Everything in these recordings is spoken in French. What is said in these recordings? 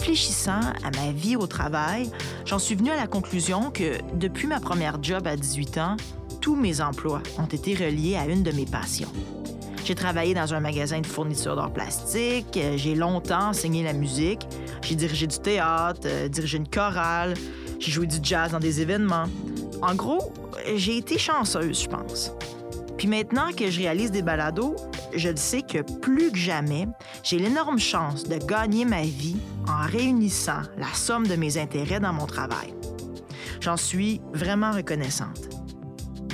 Réfléchissant à ma vie au travail, j'en suis venue à la conclusion que depuis ma première job à 18 ans, tous mes emplois ont été reliés à une de mes passions. J'ai travaillé dans un magasin de fourniture d'art plastique, euh, j'ai longtemps enseigné la musique, j'ai dirigé du théâtre, euh, dirigé une chorale, j'ai joué du jazz dans des événements. En gros, j'ai été chanceuse, je pense. Puis maintenant que je réalise des balados, je sais que plus que jamais, j'ai l'énorme chance de gagner ma vie en réunissant la somme de mes intérêts dans mon travail. J'en suis vraiment reconnaissante.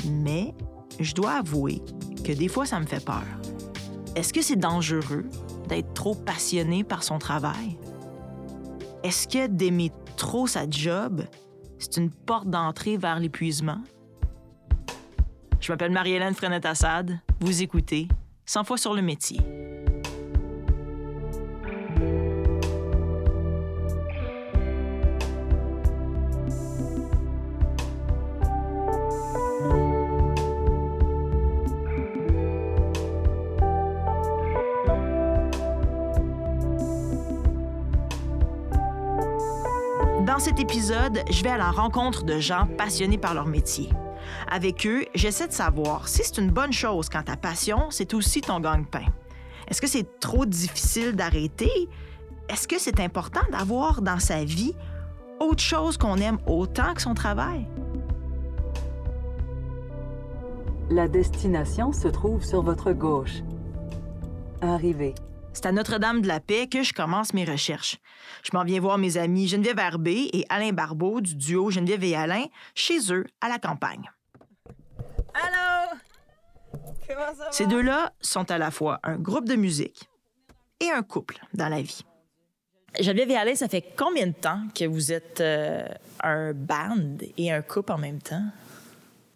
Mais je dois avouer que des fois, ça me fait peur. Est-ce que c'est dangereux d'être trop passionné par son travail? Est-ce que d'aimer trop sa job, c'est une porte d'entrée vers l'épuisement? Je m'appelle Marie-Hélène Frenette-Assad. Vous écoutez 100 fois sur le métier. Dans cet épisode, je vais à la rencontre de gens passionnés par leur métier. Avec eux, j'essaie de savoir si c'est une bonne chose quand ta passion, c'est aussi ton gagne-pain. Est-ce que c'est trop difficile d'arrêter? Est-ce que c'est important d'avoir dans sa vie autre chose qu'on aime autant que son travail? La destination se trouve sur votre gauche. Arrivez. C'est à Notre-Dame de la Paix que je commence mes recherches. Je m'en viens voir mes amis Geneviève Herbé et Alain Barbeau du duo Geneviève et Alain chez eux à la campagne. Allô? Comment ça va? Ces deux-là sont à la fois un groupe de musique et un couple dans la vie. Geneviève et Alain, ça fait combien de temps que vous êtes euh, un band et un couple en même temps?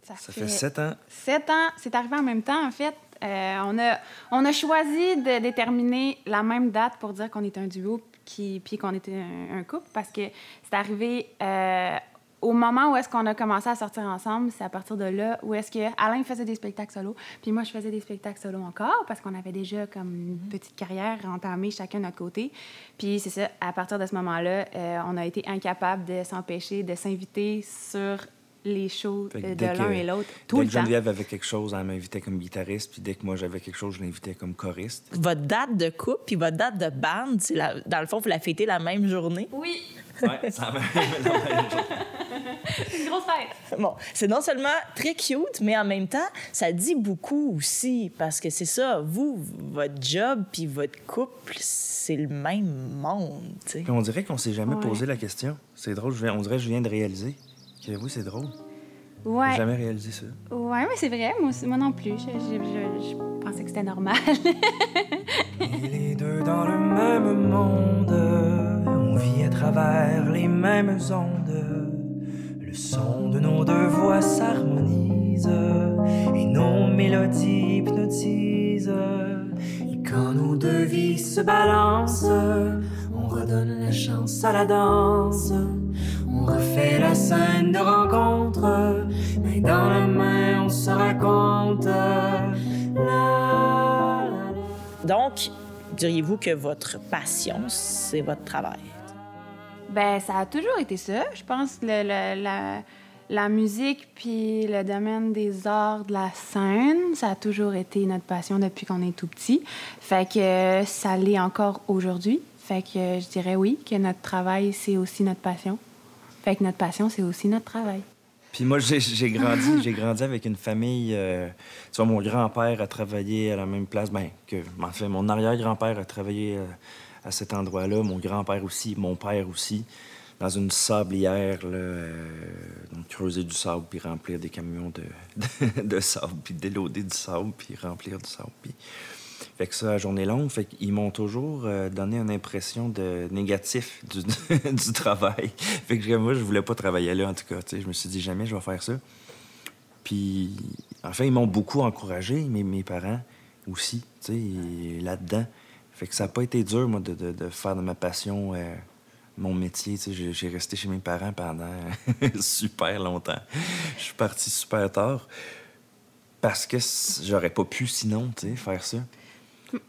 Ça, Ça fait sept ans. Sept ans. C'est arrivé en même temps, en fait. Euh, on, a, on a choisi de déterminer la même date pour dire qu'on était un duo qui, puis qu'on était un, un couple parce que c'est arrivé euh, au moment où est-ce qu'on a commencé à sortir ensemble. C'est à partir de là où est-ce que Alain faisait des spectacles solo, puis moi je faisais des spectacles solo encore parce qu'on avait déjà comme une petite carrière entamée chacun de notre côté. Puis c'est ça, à partir de ce moment-là, euh, on a été incapable de s'empêcher de s'inviter sur les shows euh, de dès l'un que- et l'autre tout dès le que temps. Geneviève avait quelque chose, elle m'invitait comme guitariste, puis dès que moi j'avais quelque chose, je l'invitais comme choriste. Votre date de couple puis votre date de band, c'est la- dans le fond, vous la fêtez la même journée? Oui, Ouais, ça m'a- une grosse fête. Bon, c'est non seulement très cute, mais en même temps, ça dit beaucoup aussi parce que c'est ça, vous, votre job puis votre couple, c'est le même monde, tu sais. Puis on dirait qu'on s'est jamais Ouais. posé la question. C'est drôle, je viens- on dirait que je viens de réaliser que oui, c'est drôle. J'ai Ouais. jamais réalisé ça. Ouais, mais c'est vrai, moi, non plus. Je, je- je- je pensais que c'était normal. Les deux dans le même monde, on vit à travers les mêmes ondes. Le son de nos deux voix s'harmonise et nos mélodies hypnotisent. Et quand nos deux vies se balancent, on redonne la chance à la danse. On refait la scène de rencontre, mais dans la main on se raconte. Donc, diriez-vous que votre passion, c'est votre travail? Ben, ça a toujours été ça. Je pense que la, la musique puis le domaine des arts de la scène, ça a toujours été notre passion depuis qu'on est tout petit. Fait que ça l'est encore aujourd'hui. Fait que je dirais oui, que notre travail, c'est aussi notre passion. Fait que notre passion, c'est aussi notre travail. Puis moi, j'ai j'ai grandi, j'ai grandi avec une famille. euh, tu vois, mon grand-père a travaillé à la même place. Ben, que, en fait, mon arrière-grand-père a travaillé euh, à cet endroit-là. Mon grand-père aussi, mon père aussi, dans une sablière, là, euh, donc creuser du sable, puis remplir des camions de, de, sable, puis déloader du sable, puis remplir du sable. Fait que ça, à journée longue, fait m'ont toujours euh, donné une impression de négatif du, du travail. Fait que moi, je voulais pas travailler là, en tout cas. Je me suis dit, jamais je vais faire ça. Puis, enfin, ils m'ont beaucoup encouragé, mes, mes parents aussi, là-dedans. Fait que ça n'a pas été dur, moi, de, de- faire de ma passion euh, mon métier. J'ai- resté chez mes parents pendant super longtemps. Je suis parti super tard parce que j'aurais pas pu sinon, faire ça.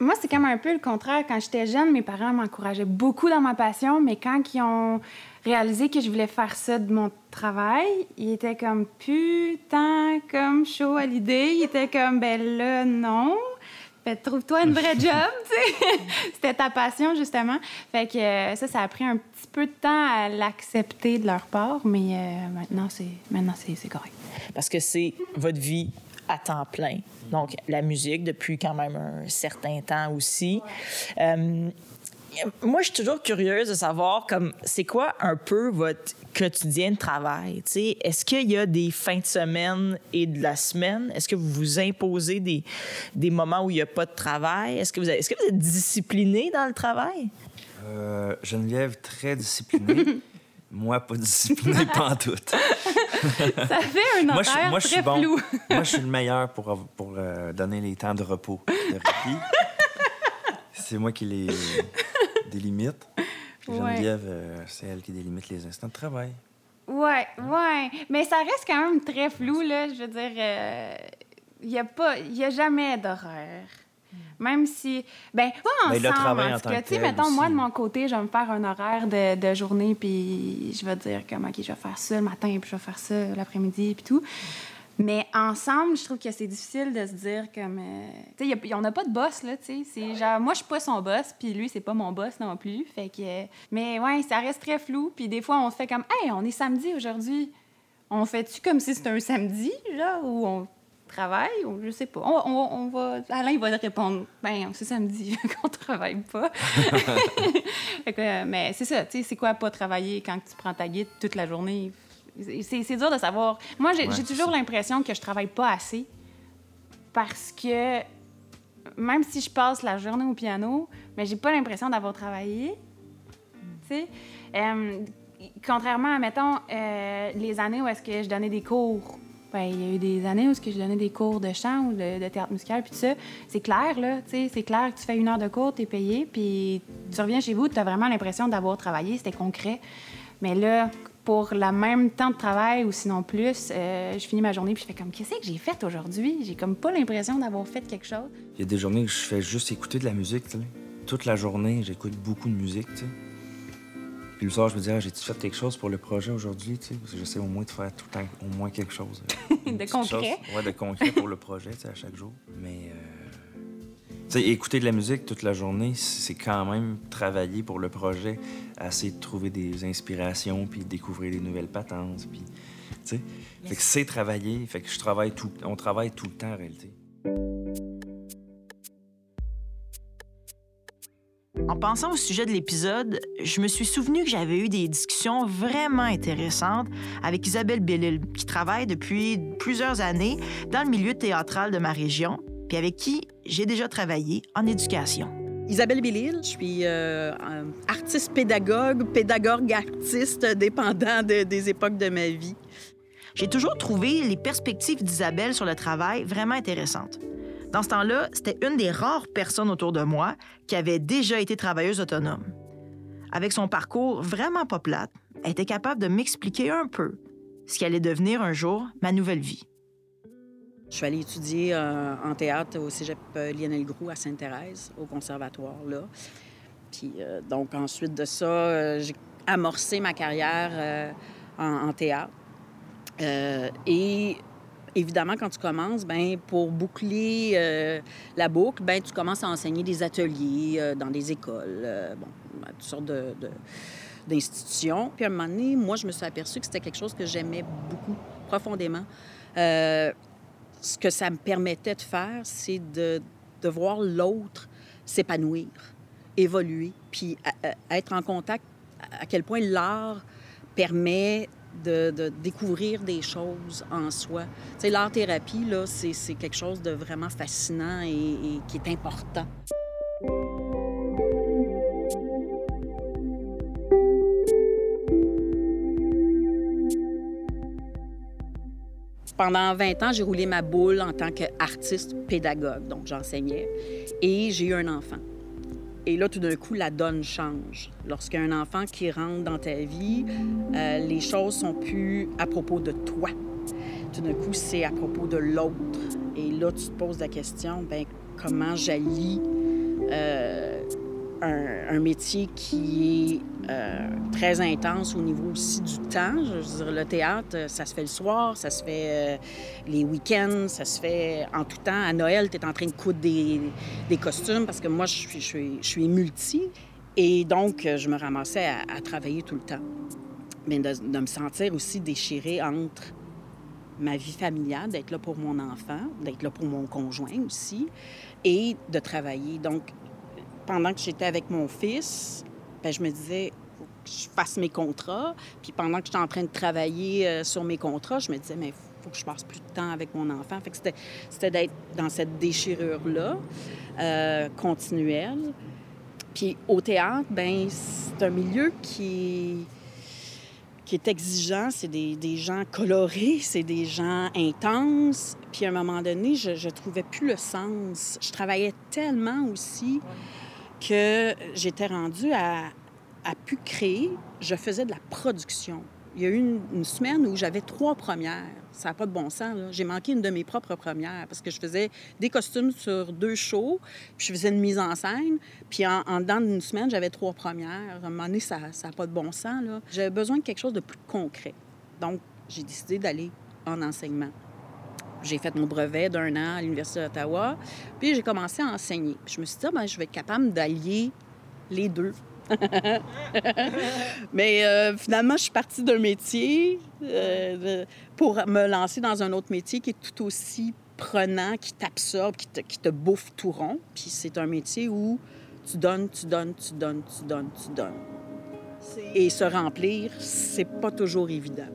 Moi, c'est comme un peu le contraire. Quand j'étais jeune, mes parents m'encourageaient beaucoup dans ma passion, mais quand ils ont réalisé que je voulais faire ça de mon travail, ils étaient comme putain, comme chaud à l'idée. Ils étaient comme, ben là, non. Fait trouve-toi une vraie job, tu sais. C'était ta passion, justement. Fait que euh, ça, ça a pris un petit peu de temps à l'accepter de leur part, mais euh, maintenant, c'est maintenant c'est correct. Parce que c'est votre vie à temps plein. Donc, la musique depuis quand même un certain temps aussi. Euh, moi, je suis toujours curieuse de savoir, comme, c'est quoi un peu votre quotidien de travail? Est-ce qu'il y a des fins de semaine et de la semaine? Est-ce que vous vous imposez des, des moments où il n'y a pas de travail? Est-ce que, vous est-ce que vous êtes discipliné dans le travail? Euh, Geneviève, très disciplinée. Moi, pas discipliné, pas en tout. Ça fait un moi, je, moi, je suis bon. moi, je suis le meilleur pour, pour euh, donner les temps de repos, de répit. C'est moi qui les délimite. Geneviève, euh, c'est elle qui délimite les instants de travail. Ouais, ouais. Mais ça reste quand même très flou, là. Je veux dire, il euh, n'y a, pas, y a jamais d'horaire. Même si. Ben, pas ensemble. Le travail en, tout cas. Tu sais, mettons, moi, de mon côté, je vais me faire un horaire de, de journée, puis je vais dire comme, OK, je vais faire ça le matin, puis je vais faire ça l'après-midi, puis tout. Mais ensemble, je trouve que c'est difficile de se dire comme. Euh, tu sais, on n'a pas de boss, là, tu sais. C'est genre, moi, je suis pas son boss, puis lui, c'est pas mon boss non plus. Fait que. mais ouais, ça reste très flou. Puis des fois, on se fait comme, hey, on est samedi aujourd'hui. On fait-tu comme si c'était un samedi, genre, où on travaille ou je sais pas. On, va... Alain, il va répondre ben c'est samedi qu'on travaille pas. mais c'est ça, tu sais, c'est quoi pas travailler quand tu prends ta guide toute la journée? C'est dur de savoir. Moi, j'ai toujours l'impression que je travaille pas assez parce que même si je passe la journée au piano, mais j'ai pas l'impression d'avoir travaillé. Tu sais? Euh, contrairement à, mettons, euh, les années où est-ce que je donnais des cours ben, il y a eu des années où je donnais des cours de chant ou de, théâtre musical, puis tout ça. C'est clair, là, tu sais, c'est clair que tu fais une heure de cours, tu es payé, puis tu reviens chez vous, tu as vraiment l'impression d'avoir travaillé, c'était concret. Mais là, pour la même temps de travail ou sinon plus, euh, je finis ma journée puis je fais comme qu'est-ce que j'ai fait aujourd'hui? J'ai comme pas l'impression d'avoir fait quelque chose. Il y a des journées où je fais juste écouter de la musique. Toute la journée, j'écoute beaucoup de musique. Puis le soir, je me dis, ah, j'ai-tu fait quelque chose pour le projet aujourd'hui, tu sais? Parce que j'essaie au moins de faire tout le temps au moins quelque chose. de concret. Ouais, de concret pour le projet, tu sais, à chaque jour. Mais. Euh, écouter de la musique toute la journée, c'est quand même travailler pour le projet, essayer de trouver des inspirations, puis découvrir des nouvelles patentes, puis, tu sais. Fait que c'est travailler, fait que je travaille tout, on travaille tout le temps en réalité. En pensant au sujet de l'épisode, je me suis souvenu que j'avais eu des discussions vraiment intéressantes avec Isabelle Bellil, qui travaille depuis plusieurs années dans le milieu théâtral de ma région, puis avec qui j'ai déjà travaillé en éducation. Isabelle Bellil, je suis euh, artiste pédagogue, pédagogue artiste, dépendant des époques de ma vie. J'ai toujours trouvé les perspectives d'Isabelle sur le travail vraiment intéressantes. Dans ce temps-là, c'était une des rares personnes autour de moi qui avait déjà été travailleuse autonome. Avec son parcours vraiment pas plate, elle était capable de m'expliquer un peu ce qui allait devenir un jour ma nouvelle vie. Je suis allée étudier euh, en théâtre au cégep euh, Lionel Groux à Sainte-Thérèse, au conservatoire, là. Puis, euh, donc, ensuite de ça, j'ai amorcé ma carrière en, théâtre. et évidemment, quand tu commences, ben pour boucler la boucle, ben tu commences à enseigner des ateliers dans des écoles, bon, toutes sortes d'institutions. Puis à un moment donné, moi, je me suis aperçue que c'était quelque chose que j'aimais beaucoup, profondément ce que ça me permettait de faire, c'est de, de voir l'autre s'épanouir, évoluer, puis être en contact à quel point l'art permet de, découvrir des choses en soi. Tu sais, l'art-thérapie, là, c'est quelque chose de vraiment fascinant et qui est important. Pendant 20 ans, j'ai roulé ma boule en tant qu'artiste pédagogue. Donc, j'enseignais. Et j'ai eu un enfant. Et là, tout d'un coup, la donne change. Lorsqu'il y a un enfant qui rentre dans ta vie, euh, les choses sont plus à propos de toi. Tout d'un coup, c'est à propos de l'autre. Et là, tu te poses la question, ben comment j'allie euh, un, métier qui est euh, très intense au niveau aussi du temps. Je veux dire, le théâtre, ça se fait le soir, ça se fait euh, les week-ends, ça se fait en tout temps. À Noël, tu es en train de coudre des, costumes parce que moi, je suis multi. Et donc, je me ramassais à, travailler tout le temps. Mais de, de, me sentir aussi déchirée entre ma vie familiale, d'être là pour mon enfant, d'être là pour mon conjoint aussi, et de travailler. Donc, pendant que j'étais avec mon fils, ben, je me disais, faut que je fasse mes contrats. Puis pendant que j'étais en train de travailler euh, sur mes contrats, je me disais, mais faut que je passe plus de temps avec mon enfant. Fait c'était d'être dans cette déchirure-là, euh, continuelle. Puis au théâtre, ben c'est un milieu qui est exigeant, c'est des, des, gens colorés, c'est des gens intenses. Puis à un moment donné, je ne trouvais plus le sens. Je travaillais tellement aussi que j'étais rendue à, à pu créer. Je faisais de la production. Il y a eu une, semaine où j'avais trois premières. Ça n'a pas de bon sens. J'ai manqué une de mes propres premières parce que je faisais des costumes sur deux shows, puis je faisais une mise en scène. Puis en, en dedans d'une semaine, j'avais trois premières. À un moment donné, ça n'a pas de bon sens. J'avais besoin de quelque chose de plus concret. Donc, j'ai décidé d'aller en enseignement. J'ai fait mon brevet d'un an à l'Université d'Ottawa, puis j'ai commencé à enseigner. Puis je me suis dit, ah, ben, je vais être capable d'allier les deux. Mais euh, finalement, je suis partie d'un métier euh, pour me lancer dans un autre métier qui est tout aussi prenant, qui t'absorbe, qui te, qui te bouffe tout rond. Puis c'est un métier où tu donnes, tu donnes, tu donnes, tu donnes, tu donnes. Et se remplir, c'est pas toujours évident.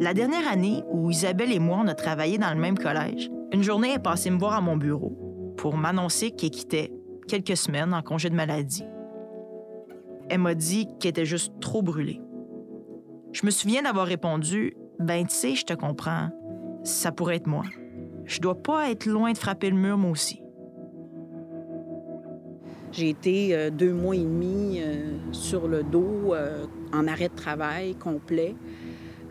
La dernière année où Isabelle et moi, on a travaillé dans le même collège, une journée est passée me voir à mon bureau pour m'annoncer qu'elle quittait quelques semaines en congé de maladie. Elle m'a dit qu'elle était juste trop brûlée. Je me souviens d'avoir répondu Ben, tu sais, je te comprends. Ça pourrait être moi. Je dois pas être loin de frapper le mur, moi aussi. J'ai été euh, deux mois et demi euh, sur le dos, euh, en arrêt de travail complet.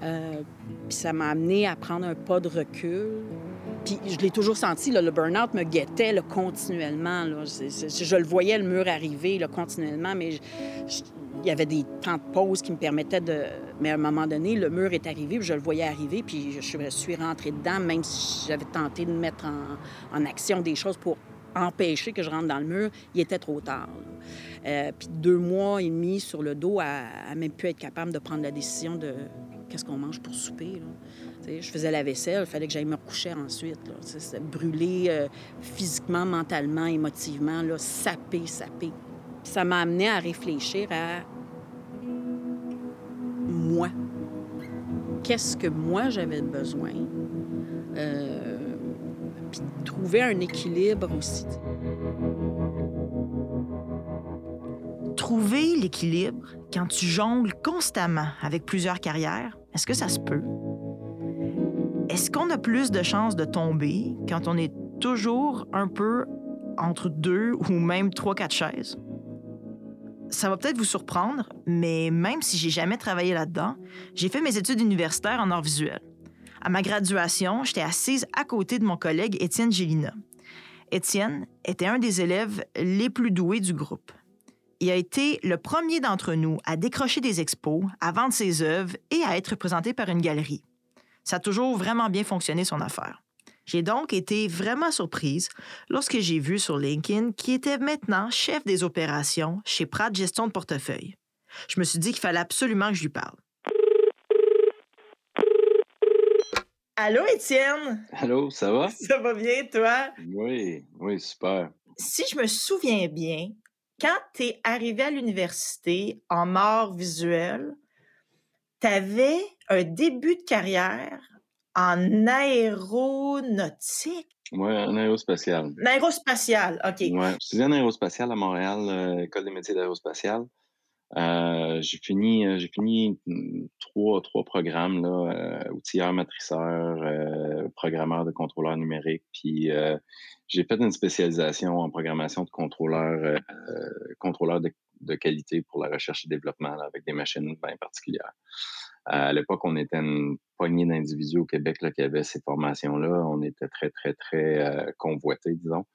Puis ça m'a amené à prendre un pas de recul. Puis je l'ai toujours senti, le burn-out me guettait continuellement. Je, le voyais, le mur arriver continuellement, mais il y avait des temps de pause qui me permettaient de... Mais à un moment donné, le mur est arrivé, puis je le voyais arriver, puis je suis rentrée dedans, même si j'avais tenté de mettre en, action des choses pour empêcher que je rentre dans le mur, il était trop tard. Euh, puis deux mois et demi sur le dos à, à, même plus être capable de prendre la décision de qu'est-ce qu'on mange pour souper. Je faisais la vaisselle, il fallait que j'aille me recoucher ensuite. C'était brûlé euh, physiquement, mentalement, émotivement, là, sapé, sapé. ça m'a amené à réfléchir à moi. Qu'est-ce que moi j'avais besoin? Euh, puis trouver un équilibre aussi. Trouver l'équilibre quand tu jongles constamment avec plusieurs carrières, est-ce que ça se peut? Est-ce qu'on a plus de chances de tomber quand on est toujours un peu entre deux ou même trois, quatre chaises? Ça va peut-être vous surprendre, mais même si j'ai jamais travaillé là-dedans, j'ai fait mes études universitaires en art visuel. À ma graduation, j'étais assise à côté de mon collègue Étienne Gélina. Étienne était un des élèves les plus doués du groupe. Il a été le premier d'entre nous à décrocher des expos, à vendre ses œuvres et à être représenté par une galerie. Ça a toujours vraiment bien fonctionné son affaire. J'ai donc été vraiment surprise lorsque j'ai vu sur LinkedIn qu'il était maintenant chef des opérations chez Pratt Gestion de portefeuille. Je me suis dit qu'il fallait absolument que je lui parle. Allô, Étienne? Allô, ça va? Ça va bien, toi? Oui, oui, super. Si je me souviens bien, quand tu es arrivé à l'université en art visuel, tu avais un début de carrière en aéronautique. Oui, en aérospatial. En aérospatial, OK. Oui, je suis en aérospatial à Montréal, euh, École des métiers d'aérospatial. Euh, j'ai fini, euh, j'ai fini trois, trois programmes, là, outilleur, matriceur, euh, programmeur de contrôleur numérique, puis j'ai fait une spécialisation en programmation de contrôleur, contrôleur de de qualité pour la recherche et développement avec des machines bien particulières. À l'époque, on était une poignée d'individus au Québec qui avaient ces formations-là. On était très, très, très euh, convoités, disons.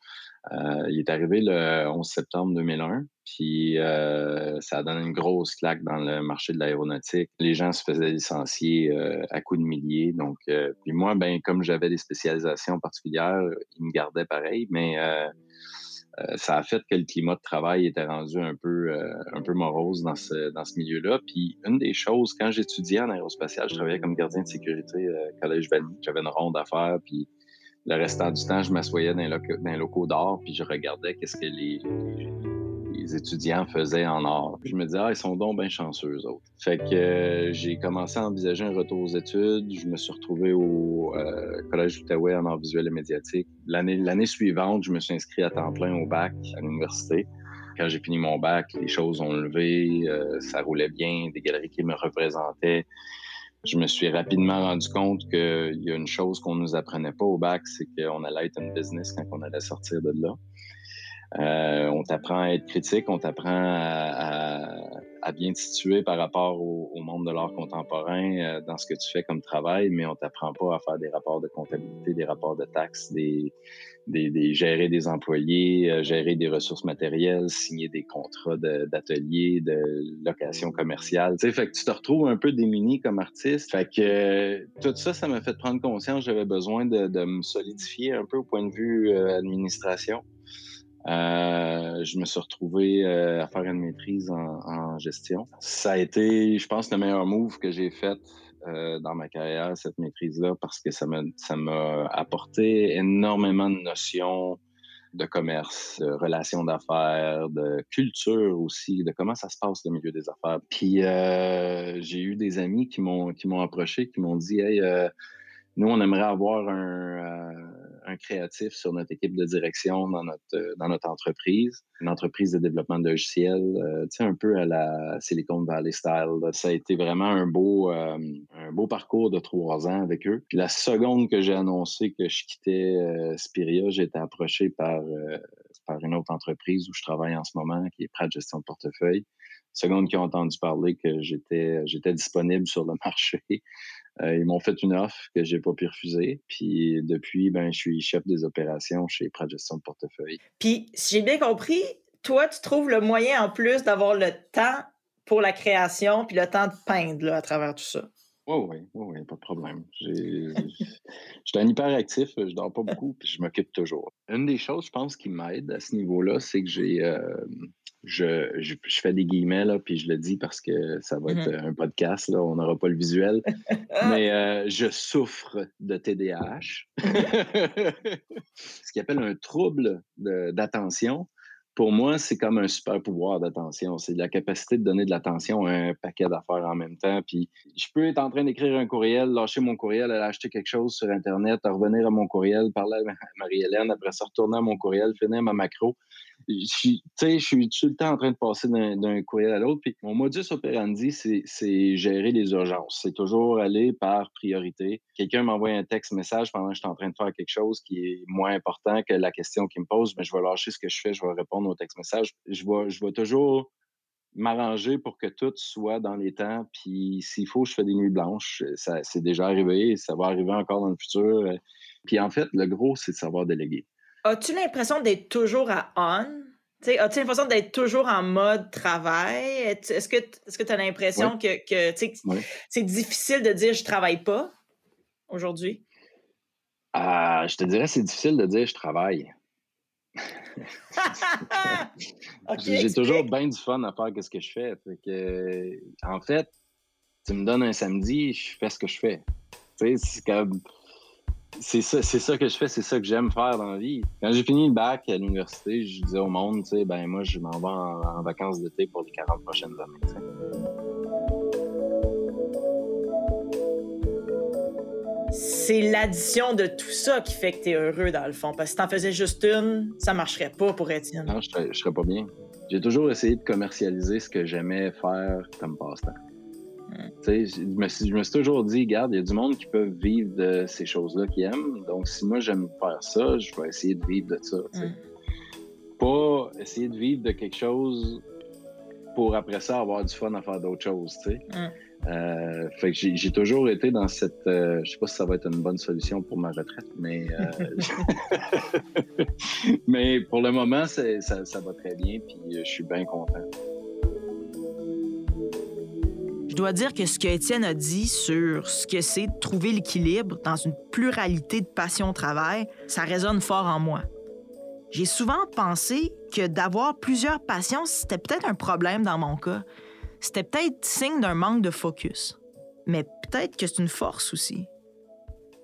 Euh, il est arrivé le 11 septembre 2001, puis euh, ça a donné une grosse claque dans le marché de l'aéronautique. Les gens se faisaient licencier à coups de milliers. Donc, puis moi, ben, comme j'avais des spécialisations particulières, ils me gardaient pareil, mais euh, ça a fait que le climat de travail était rendu un peu, euh, un peu morose dans ce, dans ce milieu-là. Puis une des choses, quand j'étudiais en aérospatial, je travaillais comme gardien de sécurité euh, Collège Valley. J'avais une ronde à faire, puis le restant du temps, je m'assoyais dans, dans les locaux d'art, puis je regardais qu'est-ce que les, les étudiants faisaient en art. je me disais, ah, ils sont donc bien chanceux, eux autres. Fait que euh, j'ai commencé à envisager un retour aux études. Je me suis retrouvé au euh, Collège d'Outaouais en art visuel et médiatique. L'année suivante, je me suis inscrit à temps plein au bac à l'université. Quand j'ai fini mon bac, les choses ont levé, euh, ça roulait bien, des galeries qui me représentaient je me suis rapidement rendu compte qu'il y a une chose qu'on nous apprenait pas au bac, c'est qu'on allait être une business quand on allait sortir de là. Euh, on t'apprend à être critique, on t'apprend à, bien situer par rapport au, monde de l'art contemporain euh, dans ce que tu fais comme travail, mais on t'apprend pas à faire des rapports de comptabilité, des rapports de taxes, des, gérer des employés, euh, gérer des ressources matérielles, signer des contrats d'atelier, de, location commerciale. Tu sais, fait que tu te retrouves un peu démuni comme artiste. Fait que tout ça, ça m'a fait prendre conscience j'avais besoin de, de, me solidifier un peu au point de vue administration. Euh, je me suis retrouvé euh, à faire une maîtrise en, gestion. Ça a été, je pense, le meilleur move que j'ai fait euh, dans ma carrière, cette maîtrise-là, parce que ça m'a, ça m'a apporté énormément de notions de commerce, de relations d'affaires, de culture aussi, de comment ça se passe le milieu des affaires. Puis j'ai eu des amis qui m'ont qui m'ont approché, qui m'ont dit Hey, nous, on aimerait avoir un, euh, un, créatif sur notre équipe de direction dans notre, euh, dans notre entreprise, une entreprise de développement de logiciels, euh, tu sais, un peu à la Silicon Valley style. Ça a été vraiment un beau, un beau parcours de trois ans avec eux. Puis la seconde que j'ai annoncé que je quittais Spiria, j'ai été approché par, par une autre entreprise où je travaille en ce moment, qui est Pratt Gestion de portefeuille seconde qui ont entendu parler que j'étais disponible sur le marché, euh, ils m'ont fait une offre que j'ai pas pu refuser. Puis depuis, ben, je suis chef des opérations chez Pratt Gestion de portefeuille. Puis, si j'ai bien compris, toi, tu trouves le moyen en plus d'avoir le temps pour la création, puis le temps de peindre là, à travers tout ça? Oui, oui, oui, pas de problème. Je suis un hyperactif, je dors pas beaucoup, puis je m'occupe toujours. Une des choses, je pense, qui m'aide à ce niveau-là, c'est que j'ai euh, je, je, fais des guillemets, là, puis je le dis parce que ça va être mm-hmm. un podcast, là, on n'aura pas le visuel, mais euh, je souffre de TDAH, ce qui appelle un trouble d'attention. Pour moi, c'est comme un super pouvoir d'attention. C'est la capacité de donner de l'attention à un paquet d'affaires en même temps. Puis je peux être en train d'écrire un courriel, lâcher mon courriel, aller acheter quelque chose sur Internet, revenir à mon courriel, parler à Marie-Hélène, après ça retourner à mon courriel, finir ma macro je suis, tout le temps en train de passer d'un courriel à l'autre. Puis mon modus operandi, c'est gérer les urgences. C'est toujours aller par priorité. Quelqu'un m'envoie un texte message pendant que je suis en train de faire quelque chose qui est moins important que la question qu'il me pose, mais je vais lâcher ce que je fais, je vais répondre au texte message. Je vais, je vais toujours m'arranger pour que tout soit dans les temps. Puis s'il faut, je fais des nuits blanches. Ça, c'est déjà arrivé, ça va arriver encore dans le futur. Puis en fait, le gros, c'est de savoir déléguer. As-tu l'impression d'être toujours à on? As-tu l'impression d'être toujours en mode travail? Est-ce que tu as l'impression que, c'est difficile de dire je travaille pas aujourd'hui? Euh, je te dirais c'est difficile de dire je travaille. J'ai toujours bien du fun à faire ce que je fais. en fait, tu me donnes un samedi, je fais ce que je fais. C'est comme c'est ça, c'est ça que je fais, c'est ça que j'aime faire dans la vie. Quand j'ai fini le bac à l'université, je disais au monde, tu sais, ben moi, je m'en vais en, vacances d'été pour les 40 prochaines années. C'est l'addition de tout ça qui fait que tu es heureux dans le fond. Parce que si t'en faisais juste une, ça marcherait pas pour Étienne. Non, je serais, je serais pas bien. J'ai toujours essayé de commercialiser ce que j'aimais faire comme passe-temps. Je me, suis, je me suis toujours dit, regarde, il y a du monde qui peut vivre de ces choses-là qu'ils aiment. Donc, si moi j'aime faire ça, je vais essayer de vivre de ça. Pas essayer de vivre de quelque chose pour après ça avoir du fun à faire d'autres choses, sais. Euh, fait que j'ai toujours été dans cette. Euh, je sais pas si ça va être une bonne solution pour ma retraite, mais. Euh, mais pour le moment, ça, ça, va très bien, puis je suis bien content. Je dois dire que ce que Étienne a dit sur ce que c'est de trouver l'équilibre dans une pluralité de passions au travail, ça résonne fort en moi. J'ai souvent pensé que d'avoir plusieurs passions, c'était peut-être un problème dans mon cas. C'était peut-être signe d'un manque de focus. Mais peut-être que c'est une force aussi.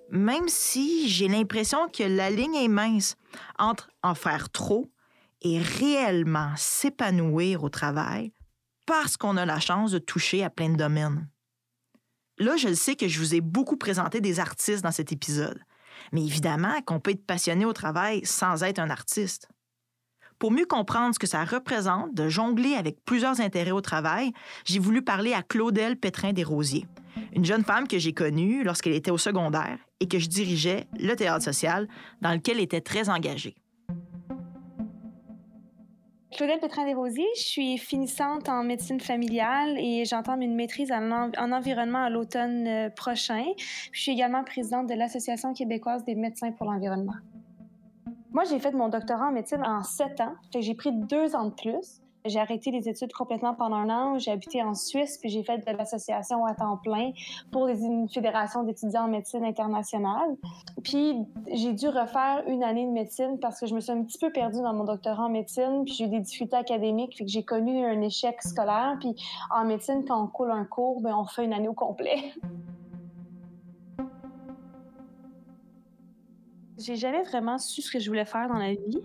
Même si j'ai l'impression que la ligne est mince entre en faire trop et réellement s'épanouir au travail parce qu'on a la chance de toucher à plein de domaines. Là, je sais que je vous ai beaucoup présenté des artistes dans cet épisode. Mais évidemment qu'on peut être passionné au travail sans être un artiste. Pour mieux comprendre ce que ça représente de jongler avec plusieurs intérêts au travail, j'ai voulu parler à Claudel Pétrin Desrosiers, une jeune femme que j'ai connue lorsqu'elle était au secondaire et que je dirigeais le théâtre social dans lequel elle était très engagée. Claudel Pétrin-Desrosiers, je suis finissante en médecine familiale et j'entame une maîtrise en, environnement à l'automne euh, prochain. Je suis également présidente de l'Association québécoise des médecins pour l'environnement. Moi, j'ai fait mon doctorat en médecine en sept ans. J'ai pris deux ans de plus. J'ai arrêté les études complètement pendant un an. J'ai habité en Suisse, puis j'ai fait de l'association à temps plein pour une fédération d'étudiants en médecine internationale. Puis j'ai dû refaire une année de médecine parce que je me suis un petit peu perdue dans mon doctorat en médecine, puis j'ai eu des difficultés académiques, fait que j'ai connu un échec scolaire. Puis en médecine, quand on coule un cours, ben on fait une année au complet. J'ai jamais vraiment su ce que je voulais faire dans la vie.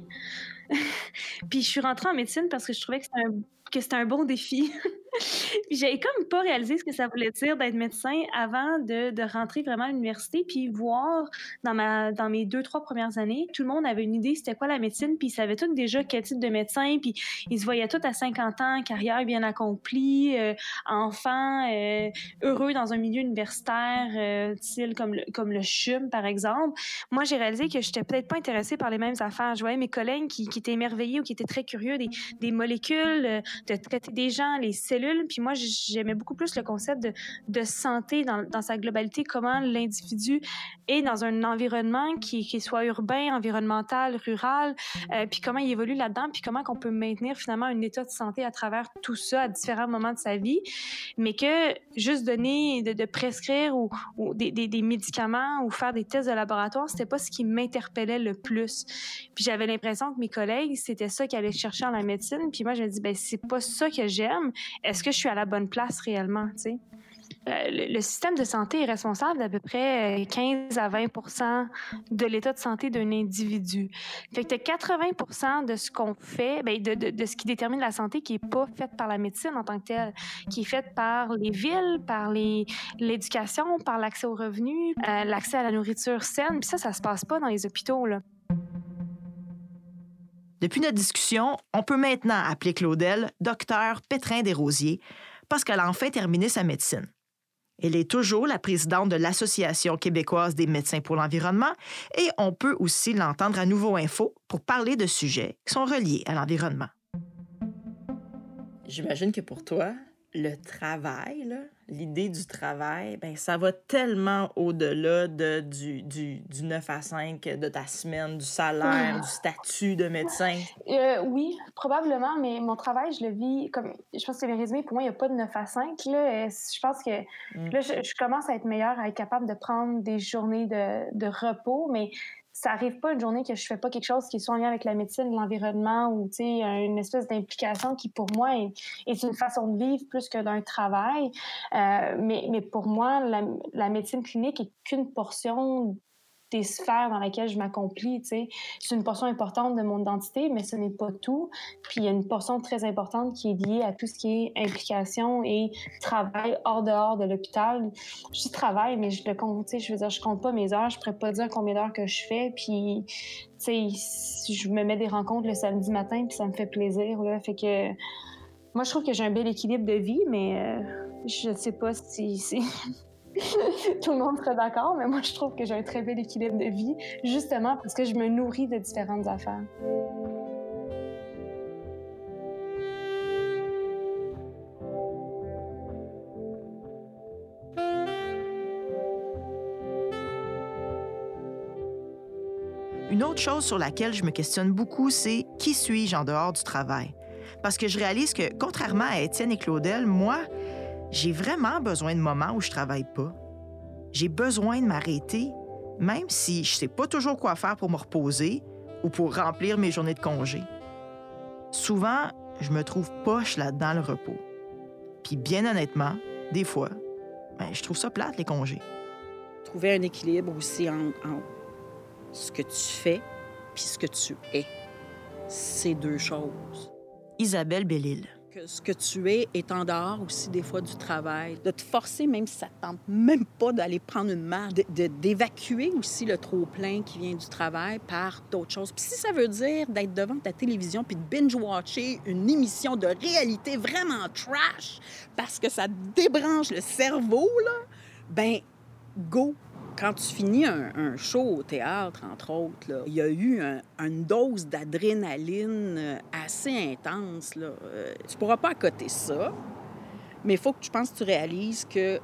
Puis je suis rentrée en médecine parce que je trouvais que c'était un un bon défi. j'avais comme pas réalisé ce que ça voulait dire d'être médecin avant de, de, rentrer vraiment à l'université, puis voir dans, ma, dans mes deux, trois premières années, tout le monde avait une idée c'était quoi la médecine, puis ils savaient tous déjà quel type de médecin, puis ils se voyaient tous à 50 ans, carrière bien accomplie, euh, enfants, euh, heureux dans un milieu universitaire, euh, comme le, comme le CHUM, par exemple. Moi, j'ai réalisé que j'étais peut-être pas intéressée par les mêmes affaires. Je voyais mes collègues qui, qui étaient émerveillés ou qui étaient très curieux des, des molécules, de traiter des gens, les cellules. Puis moi, j'aimais beaucoup plus le concept de, santé dans, sa globalité, comment l'individu est dans un environnement qui, soit urbain, environnemental, rural, euh, puis comment il évolue là-dedans, puis comment qu'on peut maintenir finalement un état de santé à travers tout ça à différents moments de sa vie, mais que juste donner, de, prescrire ou, des, médicaments ou faire des tests de laboratoire, c'était pas ce qui m'interpellait le plus. Puis j'avais l'impression que mes collègues, c'était ça qu'ils allaient chercher en la médecine, puis moi je me dis ben c'est pas ça que j'aime, est-ce que je suis à la bonne place réellement, tu sais? Euh, le, système de santé est responsable d'à peu près 15 euh, à 20% de l'état de santé d'un individu. Fait que 80% de ce qu'on fait, ben, de, de, ce qui détermine la santé qui est pas faite par la médecine en tant que telle, qui est faite par les villes, par l'éducation, par l'accès aux revenus, euh, l'accès à la nourriture saine. Puis ça, ça se passe pas dans les hôpitaux, là. Depuis notre discussion, on peut maintenant appeler Claudel docteur Pétrin Desrosiers parce qu'elle a enfin terminé sa médecine. Elle est toujours la présidente de l'Association québécoise des médecins pour l'environnement et on peut aussi l'entendre à Nouveau Info pour parler de sujets qui sont reliés à l'environnement. J'imagine que pour toi, le travail, l'idée du travail, ben, ça va tellement au-delà de, du, du, du, 9 à 5 de ta semaine, du salaire, du statut de médecin. Euh, oui, probablement, mais mon travail, je le vis comme. Je pense que c'est bien résumé. Pour moi, il n'y a pas de 9 à 5. Là. Je pense que mm. là, je, je, commence à être meilleure, à être capable de prendre des journées de, de repos, mais ça arrive pas une journée que je fais pas quelque chose qui soit en lien avec la médecine, l'environnement ou tu sais une espèce d'implication qui pour moi est, une façon de vivre plus que d'un travail. Euh, mais, mais pour moi, la, la médecine clinique est qu'une portion des sphères dans lesquelles je m'accomplis. C'est une portion importante de mon identité, mais ce n'est pas tout. Puis il y a une portion très importante qui est liée à tout ce qui est implication et travail hors dehors de l'hôpital. Je dis travail, mais je le compte, je veux dire, je compte pas mes heures, je pourrais pas dire combien d'heures que je fais, puis sais, je me mets des rencontres le samedi matin, puis ça me fait plaisir, là. Fait que moi, je trouve que j'ai un bel équilibre de vie, mais euh, je sais pas si... si... Tout le monde serait d'accord, mais moi, je trouve que j'ai un très bel équilibre de vie, justement parce que je me nourris de différentes affaires. Une autre chose sur laquelle je me questionne beaucoup, c'est qui suis-je en dehors du travail? Parce que je réalise que, contrairement à Étienne et Claudel, moi, j'ai vraiment besoin de moments où je travaille pas. J'ai besoin de m'arrêter, même si je sais pas toujours quoi faire pour me reposer ou pour remplir mes journées de congé. Souvent, je me trouve poche là-dedans le repos. Puis bien honnêtement, des fois, ben, je trouve ça plate, les congés. Trouver un équilibre aussi entre ce que tu fais puis ce que tu es. C'est deux choses. Isabelle Bellil. Que ce que tu es est en dehors aussi des fois du travail. De te forcer, même si ça ne tente même pas d'aller prendre une marche, d'évacuer aussi le trop-plein qui vient du travail par d'autres choses. Puis si ça veut dire d'être devant ta télévision puis de binge-watcher une émission de réalité vraiment trash parce que ça débranche le cerveau, là, ben go, quand tu finis un, show au théâtre, entre autres, il y a eu une dose d'adrénaline euh, assez intense. Là. Euh, tu pourras pas accoter ça, mais il faut que tu penses, tu réalises que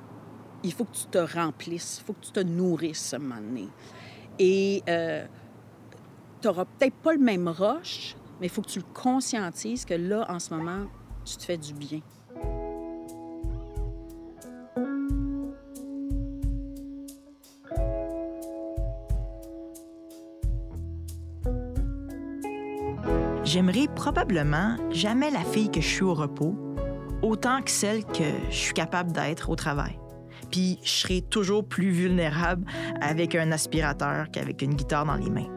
il faut que tu te remplisses, il faut que tu te nourrisses à un moment donné. Et euh, tu n'auras peut-être pas le même rush, mais il faut que tu le conscientises que là, en ce moment, tu te fais du bien. J'aimerais probablement jamais la fille que je suis au repos, autant que celle que je suis capable d'être au travail. Puis je serai toujours plus vulnérable avec un aspirateur qu'avec une guitare dans les mains.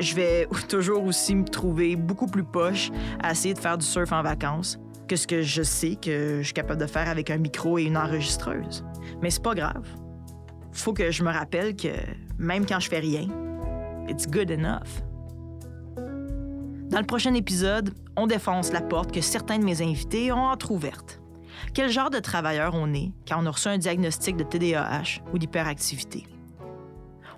Je vais toujours aussi me trouver beaucoup plus poche à essayer de faire du surf en vacances que ce que je sais que je suis capable de faire avec un micro et une enregistreuse. Mais c'est pas grave. Faut que je me rappelle que même quand je fais rien, it's good enough. Dans le prochain épisode, on défonce la porte que certains de mes invités ont entr'ouverte. Quel genre de travailleur on est quand on a reçu un diagnostic de TDAH ou d'hyperactivité?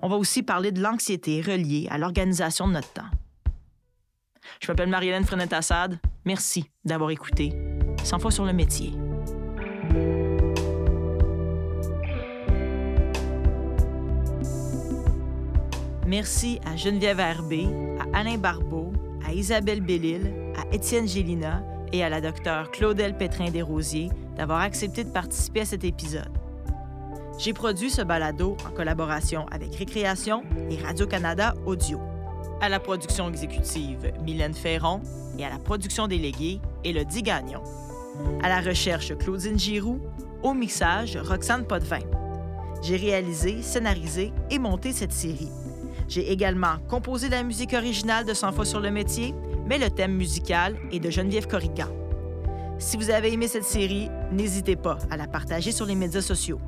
On va aussi parler de l'anxiété reliée à l'organisation de notre temps. Je m'appelle Marie-Hélène Frenette-Assad. Merci d'avoir écouté 100 fois sur le métier. Merci à Geneviève Herbé, à Alain Barbeau, à Isabelle Bellil, à Étienne Gélina et à la docteure Claudel Pétrin-Desrosiers d'avoir accepté de participer à cet épisode. J'ai produit ce balado en collaboration avec Récréation et Radio-Canada Audio. À la production exécutive, Mylène Ferron et à la production déléguée, Élodie Gagnon. À la recherche, Claudine Giroux. Au mixage, Roxane Potvin. J'ai réalisé, scénarisé et monté cette série j'ai également composé la musique originale de 100 fois sur le métier, mais le thème musical est de Geneviève Corrigan. Si vous avez aimé cette série, n'hésitez pas à la partager sur les médias sociaux.